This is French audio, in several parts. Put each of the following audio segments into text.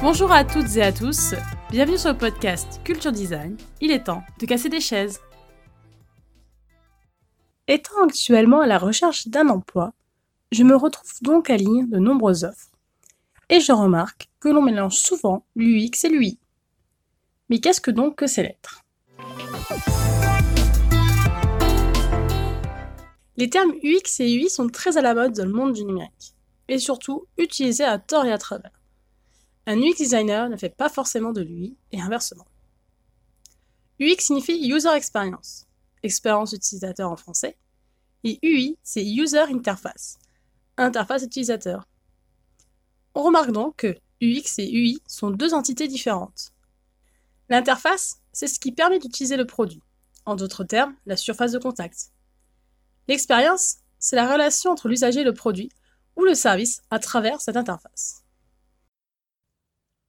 Bonjour à toutes et à tous, bienvenue sur le podcast Culture Design. Il est temps de casser des chaises. Étant actuellement à la recherche d'un emploi, je me retrouve donc à lire de nombreuses offres. Et je remarque que l'on mélange souvent l'UX et l'UI. Mais qu'est-ce que donc que ces lettres? Les termes UX et UI sont très à la mode dans le monde du numérique, et surtout utilisés à tort et à travers. Un UX designer ne fait pas forcément de l'UI et inversement. UX signifie User Experience, expérience utilisateur en français, et UI c'est User Interface, interface utilisateur. On remarque donc que UX et UI sont deux entités différentes. L'interface, c'est ce qui permet d'utiliser le produit, en d'autres termes, la surface de contact. L'expérience, c'est la relation entre l'usager et le produit ou le service à travers cette interface.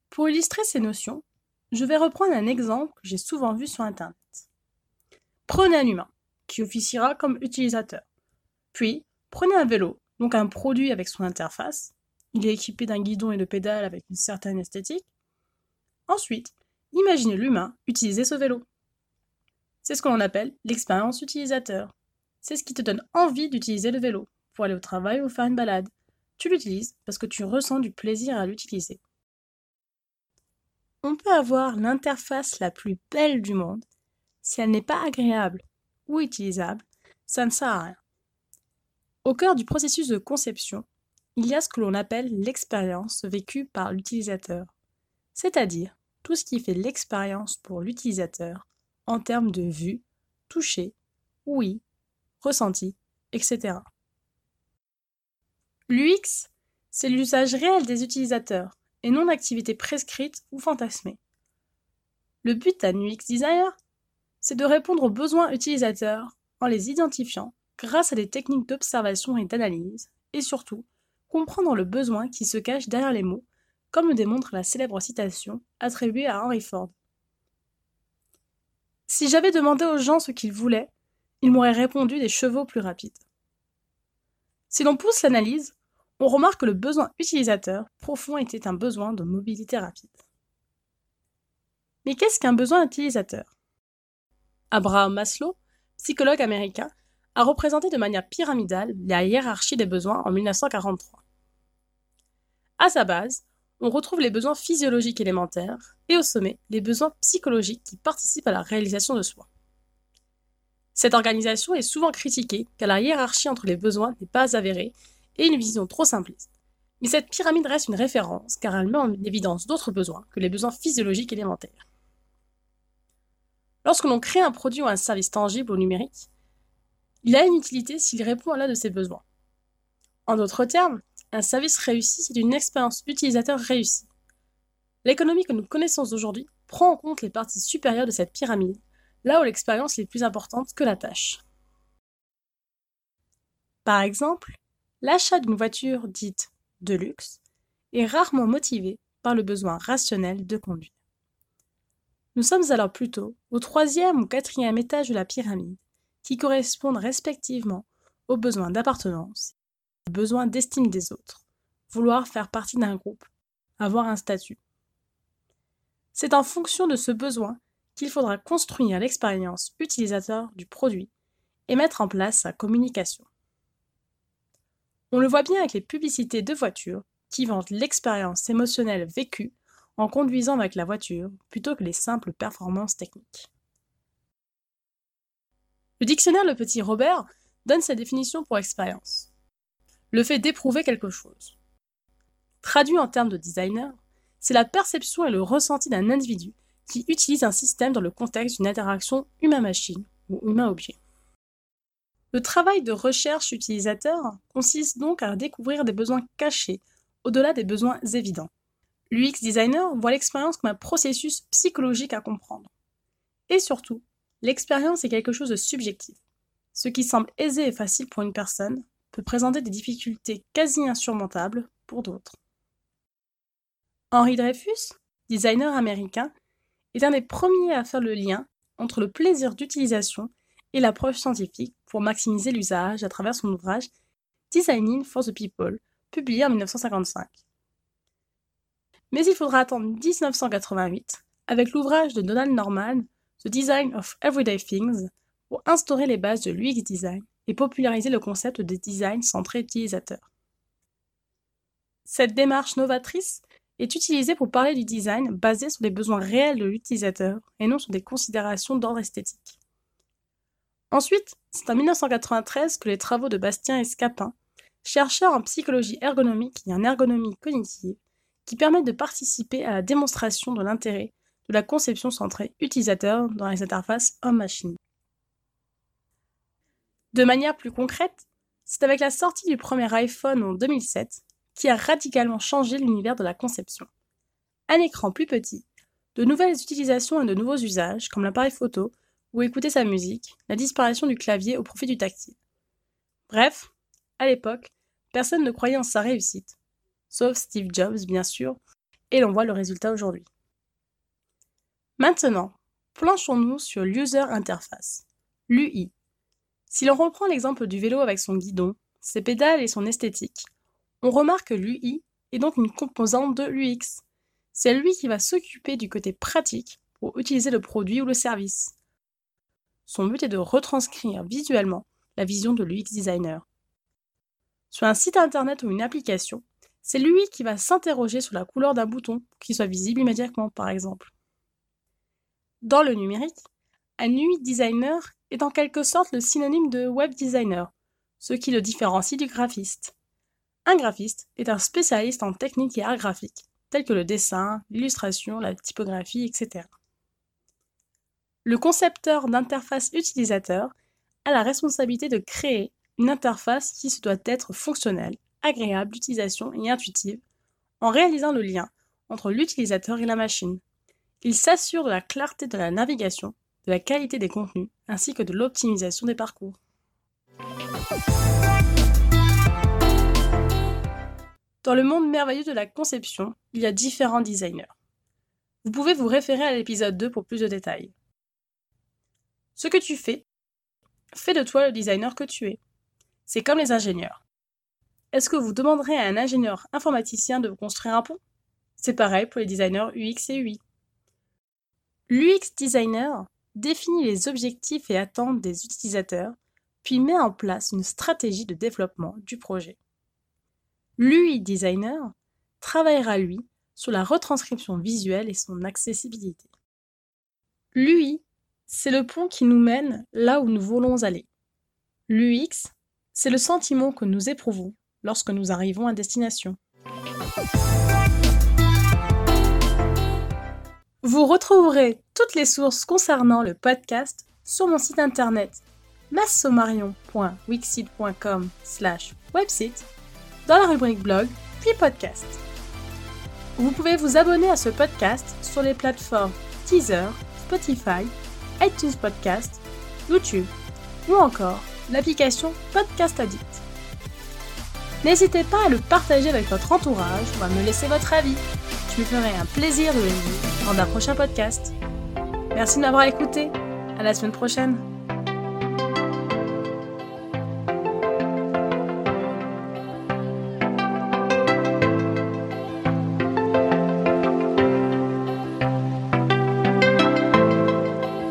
Pour illustrer ces notions, je vais reprendre un exemple que j'ai souvent vu sur Internet. Prenez un humain, qui officiera comme utilisateur. Puis, prenez un vélo, donc un produit avec son interface. Il est équipé d'un guidon et de pédales avec une certaine esthétique. Ensuite, imaginez l'humain utiliser ce vélo. C'est ce que l'on appelle l'expérience utilisateur. C'est ce qui te donne envie d'utiliser le vélo pour aller au travail ou faire une balade. Tu l'utilises parce que tu ressens du plaisir à l'utiliser. On peut avoir l'interface la plus belle du monde. Si elle n'est pas agréable ou utilisable, ça ne sert à rien. Au cœur du processus de conception, il y a ce que l'on appelle l'expérience vécue par l'utilisateur, c'est-à-dire tout ce qui fait l'expérience pour l'utilisateur en termes de vue, toucher, oui, ressenti, etc. L'UX, c'est l'usage réel des utilisateurs, et non d'activités prescrites ou fantasmées. Le but d'un UX designer, c'est de répondre aux besoins utilisateurs en les identifiant grâce à des techniques d'observation et d'analyse, et surtout comprendre le besoin qui se cache derrière les mots, comme le démontre la célèbre citation attribuée à Henry Ford. Si j'avais demandé aux gens ce qu'ils voulaient, ils m'auraient répondu des chevaux plus rapides. Si l'on pousse l'analyse, on remarque que le besoin utilisateur profond était un besoin de mobilité rapide. Mais qu'est-ce qu'un besoin utilisateur? Abraham Maslow, psychologue américain, a représenté de manière pyramidale la hiérarchie des besoins en 1943. À sa base, on retrouve les besoins physiologiques élémentaires et au sommet, les besoins psychologiques qui participent à la réalisation de soi. Cette organisation est souvent critiquée car la hiérarchie entre les besoins n'est pas avérée et une vision trop simpliste. Mais cette pyramide reste une référence car elle met en évidence d'autres besoins que les besoins physiologiques élémentaires. Lorsque l'on crée un produit ou un service tangible au numérique, il a une utilité s'il répond à l'un de ces besoins. En d'autres termes, un service réussi, c'est une expérience utilisateur réussie. L'économie que nous connaissons aujourd'hui prend en compte les parties supérieures de cette pyramide, là où l'expérience est plus importante que la tâche. Par exemple, l'achat d'une voiture dite de luxe est rarement motivé par le besoin rationnel de conduire. Nous sommes alors plutôt au troisième ou quatrième étage de la pyramide, qui correspondent respectivement aux besoins d'appartenance, aux besoins d'estime des autres, vouloir faire partie d'un groupe, avoir un statut. C'est en fonction de ce besoin qu'il faudra construire l'expérience utilisateur du produit et mettre en place sa communication. On le voit bien avec les publicités de voitures qui vantent l'expérience émotionnelle vécue en conduisant avec la voiture plutôt que les simples performances techniques. Le dictionnaire Le Petit Robert donne sa définition pour expérience. Le fait d'éprouver quelque chose. Traduit en termes de designer, c'est la perception et le ressenti d'un individu qui utilise un système dans le contexte d'une interaction humain-machine ou humain-objet. Le travail de recherche utilisateur consiste donc à découvrir des besoins cachés, au-delà des besoins évidents. L'UX designer voit l'expérience comme un processus psychologique à comprendre. Et surtout, l'expérience est quelque chose de subjectif. Ce qui semble aisé et facile pour une personne peut présenter des difficultés quasi insurmontables pour d'autres. Henry Dreyfus, designer américain, est un des premiers à faire le lien entre le plaisir d'utilisation et l'approche scientifique pour maximiser l'usage à travers son ouvrage Designing for the People, publié en 1955. Mais il faudra attendre 1988, avec l'ouvrage de Donald Norman, The Design of Everyday Things, pour instaurer les bases de l'UX Design et populariser le concept de design centré utilisateur. Cette démarche novatrice est utilisée pour parler du design basé sur les besoins réels de l'utilisateur et non sur des considérations d'ordre esthétique. Ensuite, c'est en 1993 que les travaux de Bastien et Scapin, chercheurs en psychologie ergonomique et en ergonomie cognitive, qui permettent de participer à la démonstration de l'intérêt de la conception centrée utilisateur dans les interfaces homme-machine. De manière plus concrète, c'est avec la sortie du premier iPhone en 2007 qui a radicalement changé l'univers de la conception. Un écran plus petit, de nouvelles utilisations et de nouveaux usages, comme l'appareil photo ou écouter sa musique, la disparition du clavier au profit du tactile. Bref, à l'époque, personne ne croyait en sa réussite, sauf Steve Jobs bien sûr, et l'on voit le résultat aujourd'hui. Maintenant, planchons-nous sur l'User Interface, l'UI. Si l'on reprend l'exemple du vélo avec son guidon, ses pédales et son esthétique, on remarque que l'UI est donc une composante de l'UX. C'est lui qui va s'occuper du côté pratique pour utiliser le produit ou le service. Son but est de retranscrire visuellement la vision de l'UX designer. Sur un site internet ou une application, c'est lui qui va s'interroger sur la couleur d'un bouton pour qu'il soit visible immédiatement, par exemple. Dans le numérique, un UI designer est en quelque sorte le synonyme de web designer, ce qui le différencie du graphiste. Un graphiste est un spécialiste en techniques et arts graphiques, tels que le dessin, l'illustration, la typographie, etc. Le concepteur d'interface utilisateur a la responsabilité de créer une interface qui se doit être fonctionnelle, agréable d'utilisation et intuitive, en réalisant le lien entre l'utilisateur et la machine. Il s'assure de la clarté de la navigation, de la qualité des contenus, ainsi que de l'optimisation des parcours. Dans le monde merveilleux de la conception, il y a différents designers. Vous pouvez vous référer à l'épisode 2 pour plus de détails. Ce que tu fais, fais de toi le designer que tu es. C'est comme les ingénieurs. Est-ce que vous demanderez à un ingénieur informaticien de vous construire un pont? C'est pareil pour les designers UX et UI. L'UX designer définit les objectifs et attentes des utilisateurs, puis met en place une stratégie de développement du projet. L'UI designer travaillera lui sur la retranscription visuelle et son accessibilité. L'UI, c'est le pont qui nous mène là où nous voulons aller. L'UX, c'est le sentiment que nous éprouvons lorsque nous arrivons à destination. Vous retrouverez toutes les sources concernant le podcast sur mon site internet massomarion.wixit.com website dans la rubrique blog puis podcast. Vous pouvez vous abonner à ce podcast sur les plateformes Teaser, Spotify, iTunes Podcast, YouTube ou encore l'application Podcast Addict. N'hésitez pas à le partager avec votre entourage ou à me laisser votre avis. Je me ferai un plaisir de le lire dans un prochain podcast. Merci de m'avoir écouté. À la semaine prochaine.